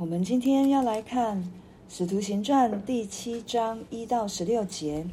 我们今天要来看《使徒行传》第七章一到十六节。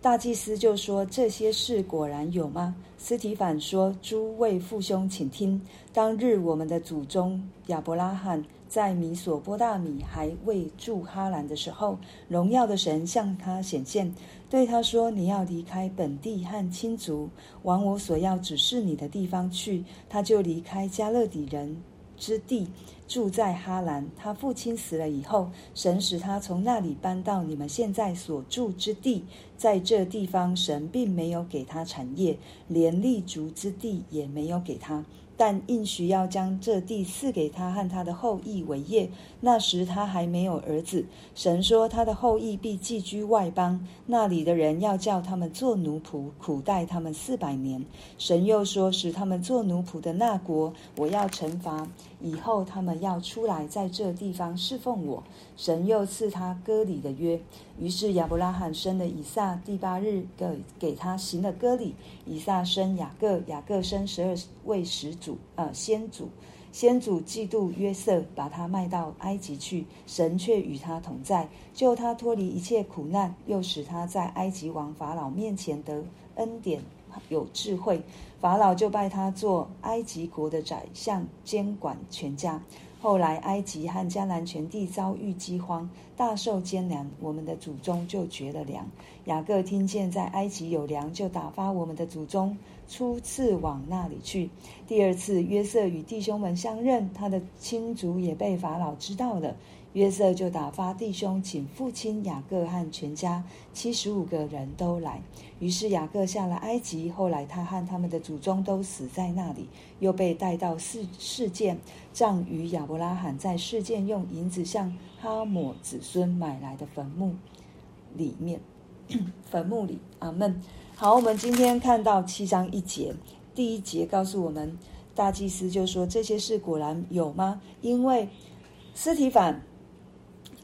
大祭司就说：“这些事果然有吗？”斯提反说：“诸位父兄，请听。当日我们的祖宗亚伯拉罕在米索波大米还未住哈兰的时候，荣耀的神向他显现，对他说：‘你要离开本地和亲族，往我所要指示你的地方去。’他就离开迦勒底人。”之地住在哈兰，他父亲死了以后，神使他从那里搬到你们现在所住之地。在这地方，神并没有给他产业，连立足之地也没有给他。但应许要将这地赐给他和他的后裔为业。那时他还没有儿子。神说他的后裔必寄居外邦，那里的人要叫他们做奴仆，苦待他们四百年。神又说，使他们做奴仆的那国，我要惩罚，以后他们要出来在这地方侍奉我。神又赐他割礼的约。于是亚伯拉罕生了以撒，第八日给给他行了割礼。以撒生雅各，雅各生十二位始祖，呃，先祖。先祖嫉妒约瑟，把他卖到埃及去。神却与他同在，救他脱离一切苦难，又使他在埃及王法老面前得恩典，有智慧。法老就拜他做埃及国的宰相，监管全家。后来，埃及和迦南全地遭遇饥荒，大受艰难，我们的祖宗就绝了粮。雅各听见在埃及有粮，就打发我们的祖宗初次往那里去。第二次，约瑟与弟兄们相认，他的亲族也被法老知道了。约瑟就打发弟兄请父亲雅各和全家七十五个人都来。于是雅各下了埃及。后来他和他们的祖宗都死在那里，又被带到示事件，葬于亚伯拉罕在事件用银子向哈抹子孙买来的坟墓里面。坟墓里，阿门。好，我们今天看到七章一节，第一节告诉我们，大祭司就说，这些事果然有吗？因为司提反。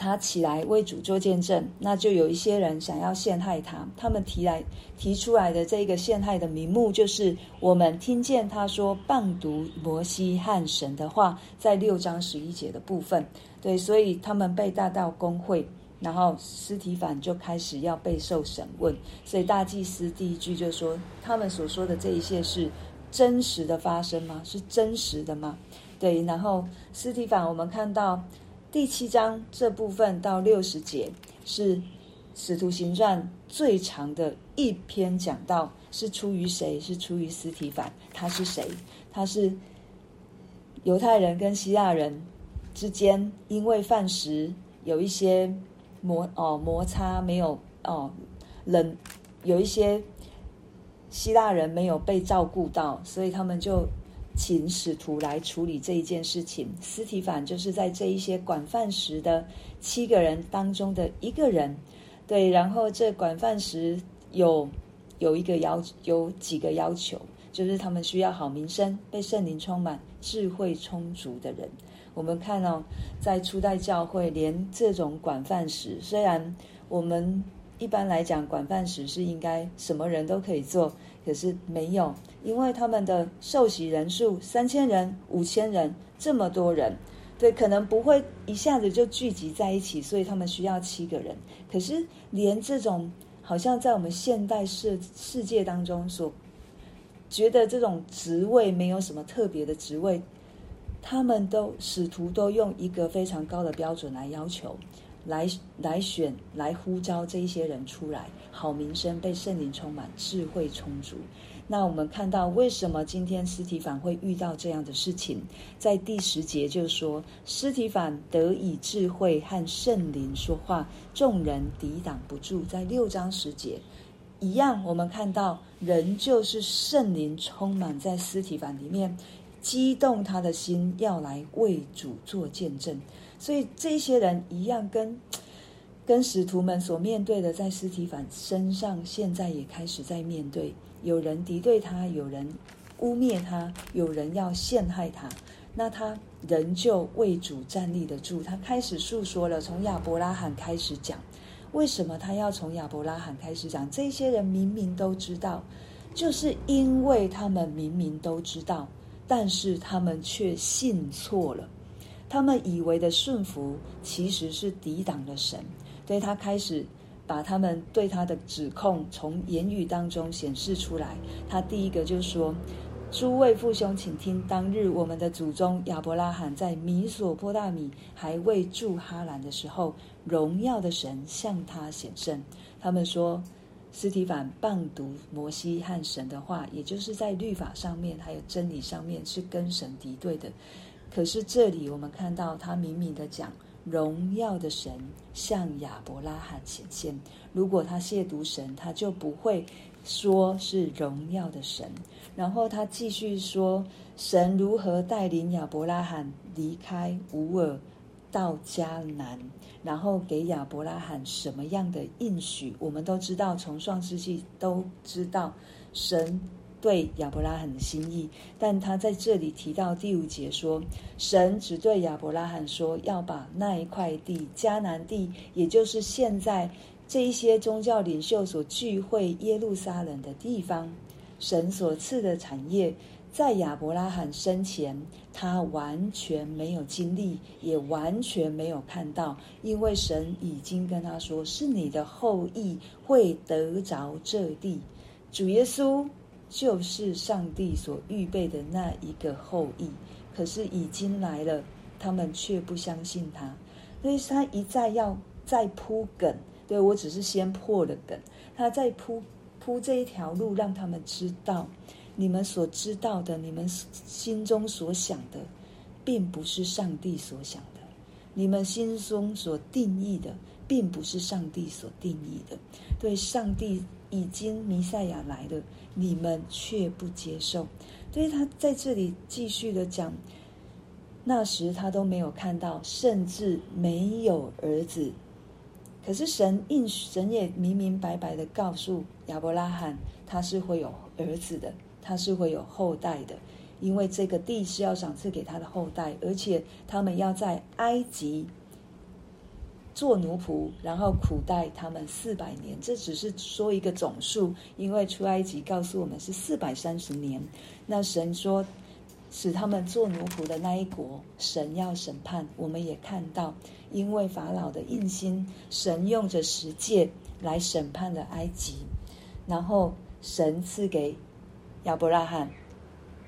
他起来为主做见证，那就有一些人想要陷害他。他们提来提出来的这个陷害的名目，就是我们听见他说谤讟摩西和神的话，在六章十一节的部分。对，所以他们被带到公会，然后斯提反就开始要备受审问。所以大祭司第一句就说：他们所说的这一切是真实的发生吗？是真实的吗？对，然后斯提反，我们看到。第七章这部分到六十节是《使徒行传》最长的一篇讲道，是出于谁？是出于司提反。他是谁？他是犹太人跟希腊人之间因为饭食有一些摩哦摩擦，没有哦冷，有一些希腊人没有被照顾到，所以他们就。请使徒来处理这一件事情。司提反就是在这一些管饭食的七个人当中的一个人，对。然后这管饭食有有一个要有几个要求，就是他们需要好名声，被圣灵充满，智慧充足的人。我们看哦，在初代教会，连这种管饭食，虽然我们一般来讲管饭食是应该什么人都可以做。可是没有，因为他们的受洗人数三千人、五千人这么多人，对，可能不会一下子就聚集在一起，所以他们需要七个人。可是连这种好像在我们现代世世界当中所觉得这种职位没有什么特别的职位，他们都使徒都用一个非常高的标准来要求。来来选来呼召这一些人出来，好名声被圣灵充满，智慧充足。那我们看到为什么今天斯提反会遇到这样的事情？在第十节就说，斯提反得以智慧和圣灵说话，众人抵挡不住。在六章十节一样，我们看到人就是圣灵充满在司提反里面，激动他的心要来为主做见证。所以这些人一样跟，跟使徒们所面对的，在司提反身上，现在也开始在面对。有人敌对他，有人污蔑他，有人要陷害他，那他仍旧为主站立得住。他开始诉说了，从亚伯拉罕开始讲，为什么他要从亚伯拉罕开始讲？这些人明明都知道，就是因为他们明明都知道，但是他们却信错了。他们以为的顺服，其实是抵挡了神。所以他开始把他们对他的指控从言语当中显示出来。他第一个就说：“诸位父兄，请听，当日我们的祖宗亚伯拉罕在米索波大米还未住哈兰的时候，荣耀的神向他显圣。”他们说，斯提凡谤读摩西和神的话，也就是在律法上面还有真理上面是跟神敌对的。可是这里我们看到他明明的讲。荣耀的神向亚伯拉罕显现。如果他亵渎神，他就不会说是荣耀的神。然后他继续说，神如何带领亚伯拉罕离开乌尔到迦南，然后给亚伯拉罕什么样的应许？我们都知道，从创世纪都知道神。对亚伯拉罕的心意，但他在这里提到第五节说，神只对亚伯拉罕说，要把那一块地迦南地，也就是现在这一些宗教领袖所聚会耶路撒冷的地方，神所赐的产业，在亚伯拉罕生前，他完全没有经历，也完全没有看到，因为神已经跟他说，是你的后裔会得着这地，主耶稣。就是上帝所预备的那一个后裔，可是已经来了，他们却不相信他，所以他一再要再铺梗。对，我只是先破了梗，他再铺铺这一条路，让他们知道，你们所知道的，你们心中所想的，并不是上帝所想的，你们心中所定义的，并不是上帝所定义的。对，上帝已经弥赛亚来了。你们却不接受，所以他在这里继续的讲，那时他都没有看到，甚至没有儿子。可是神应神也明明白白的告诉亚伯拉罕，他是会有儿子的，他是会有后代的，因为这个地是要赏赐给他的后代，而且他们要在埃及。做奴仆，然后苦待他们四百年，这只是说一个总数，因为出埃及告诉我们是四百三十年。那神说，使他们做奴仆的那一国，神要审判。我们也看到，因为法老的硬心，神用着十诫来审判了埃及，然后神赐给亚伯拉罕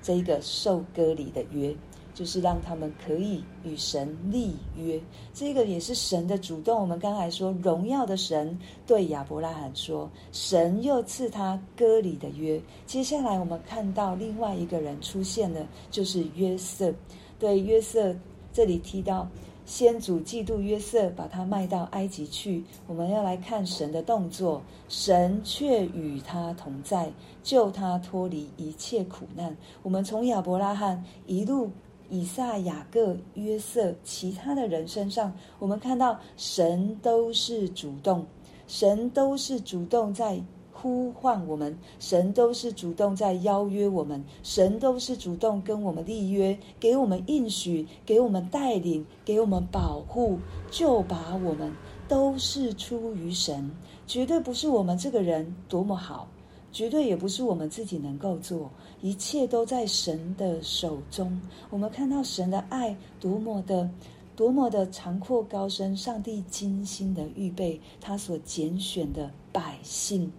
这一个受割礼的约。就是让他们可以与神立约，这个也是神的主动。我们刚才说，荣耀的神对亚伯拉罕说，神又赐他割礼的约。接下来我们看到另外一个人出现了，就是约瑟。对约瑟，这里提到先祖嫉妒约瑟，把他卖到埃及去。我们要来看神的动作，神却与他同在，救他脱离一切苦难。我们从亚伯拉罕一路。以撒、雅各、约瑟，其他的人身上，我们看到神都是主动，神都是主动在呼唤我们，神都是主动在邀约我们，神都是主动跟我们立约，给我们应许，给我们带领，给我们保护，就把我们都是出于神，绝对不是我们这个人多么好。绝对也不是我们自己能够做，一切都在神的手中。我们看到神的爱多么的、多么的长阔高深，上帝精心的预备他所拣选的百姓。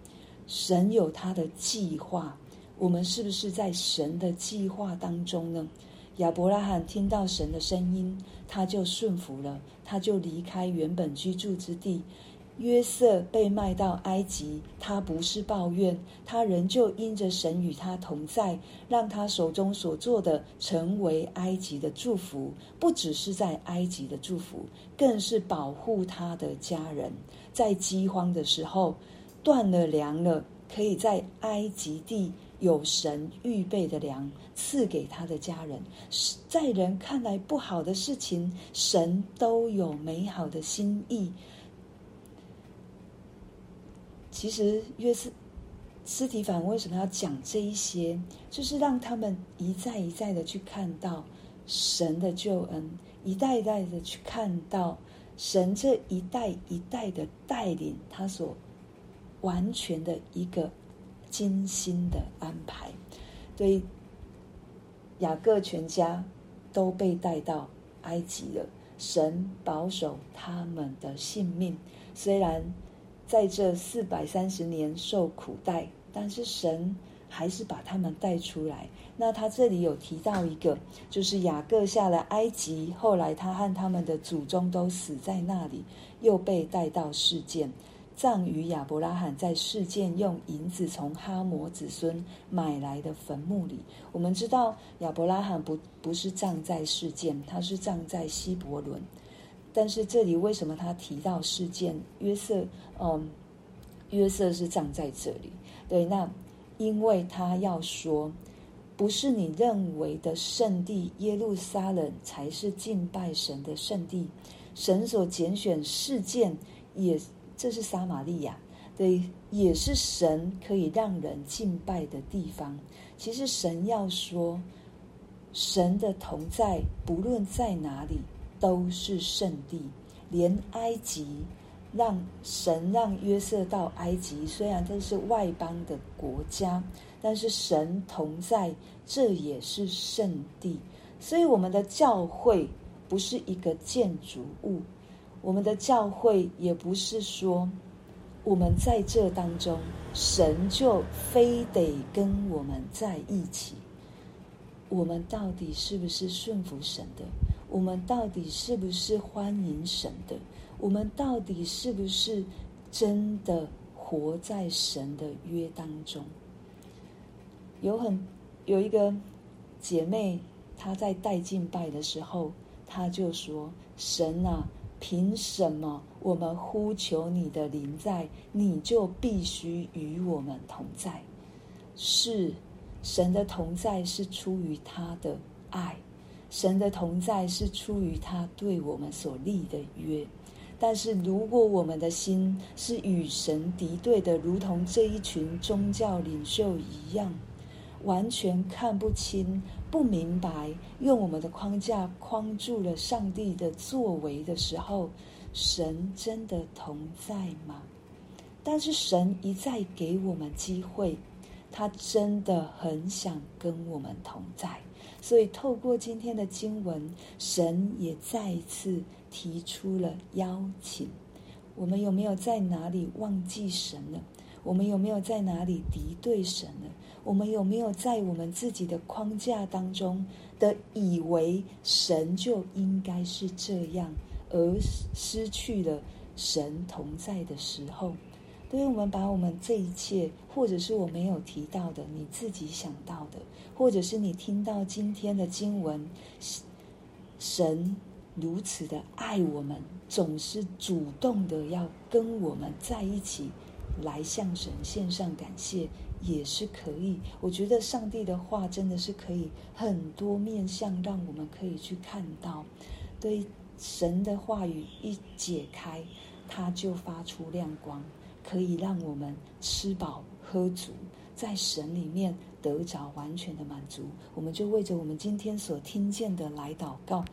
神有他的计划，我们是不是在神的计划当中呢？亚伯拉罕听到神的声音，他就顺服了，他就离开原本居住之地。约瑟被卖到埃及，他不是抱怨，他仍旧因着神与他同在，让他手中所做的成为埃及的祝福，不只是在埃及的祝福，更是保护他的家人。在饥荒的时候，断了粮了，可以在埃及地有神预备的粮赐给他的家人。在人看来不好的事情，神都有美好的心意。其实约瑟、斯提凡为什么要讲这一些？就是让他们一再一再的去看到神的救恩，一代一代的去看到神这一代一代的带领，他所完全的一个精心的安排。对雅各全家都被带到埃及了。神保守他们的性命，虽然在这四百三十年受苦待，但是神还是把他们带出来。那他这里有提到一个，就是雅各下了埃及，后来他和他们的祖宗都死在那里，又被带到示剑。葬于亚伯拉罕在示剑用银子从哈摩子孙买来的坟墓里。我们知道亚伯拉罕不不是葬在示剑，他是葬在希伯伦。但是这里为什么他提到事件？约瑟，嗯，约瑟是葬在这里。对，那因为他要说，不是你认为的圣地耶路撒冷才是敬拜神的圣地，神所拣选事件也。这是撒玛利亚，对，也是神可以让人敬拜的地方。其实神要说，神的同在，不论在哪里都是圣地。连埃及，让神让约瑟到埃及，虽然这是外邦的国家，但是神同在，这也是圣地。所以我们的教会不是一个建筑物。我们的教会也不是说，我们在这当中，神就非得跟我们在一起。我们到底是不是顺服神的？我们到底是不是欢迎神的？我们到底是不是真的活在神的约当中？有很有一个姐妹，她在带敬拜的时候，她就说：“神啊！”凭什么我们呼求你的临在，你就必须与我们同在？是神的同在是出于他的爱，神的同在是出于他对我们所立的约。但是如果我们的心是与神敌对的，如同这一群宗教领袖一样。完全看不清、不明白，用我们的框架框住了上帝的作为的时候，神真的同在吗？但是神一再给我们机会，他真的很想跟我们同在。所以透过今天的经文，神也再一次提出了邀请。我们有没有在哪里忘记神了？我们有没有在哪里敌对神了？我们有没有在我们自己的框架当中的以为神就应该是这样，而失去了神同在的时候？对于我们把我们这一切，或者是我没有提到的，你自己想到的，或者是你听到今天的经文，神如此的爱我们，总是主动的要跟我们在一起，来向神献上感谢。也是可以，我觉得上帝的话真的是可以很多面向，让我们可以去看到。对神的话语一解开，它就发出亮光，可以让我们吃饱喝足，在神里面得着完全的满足。我们就为着我们今天所听见的来祷告。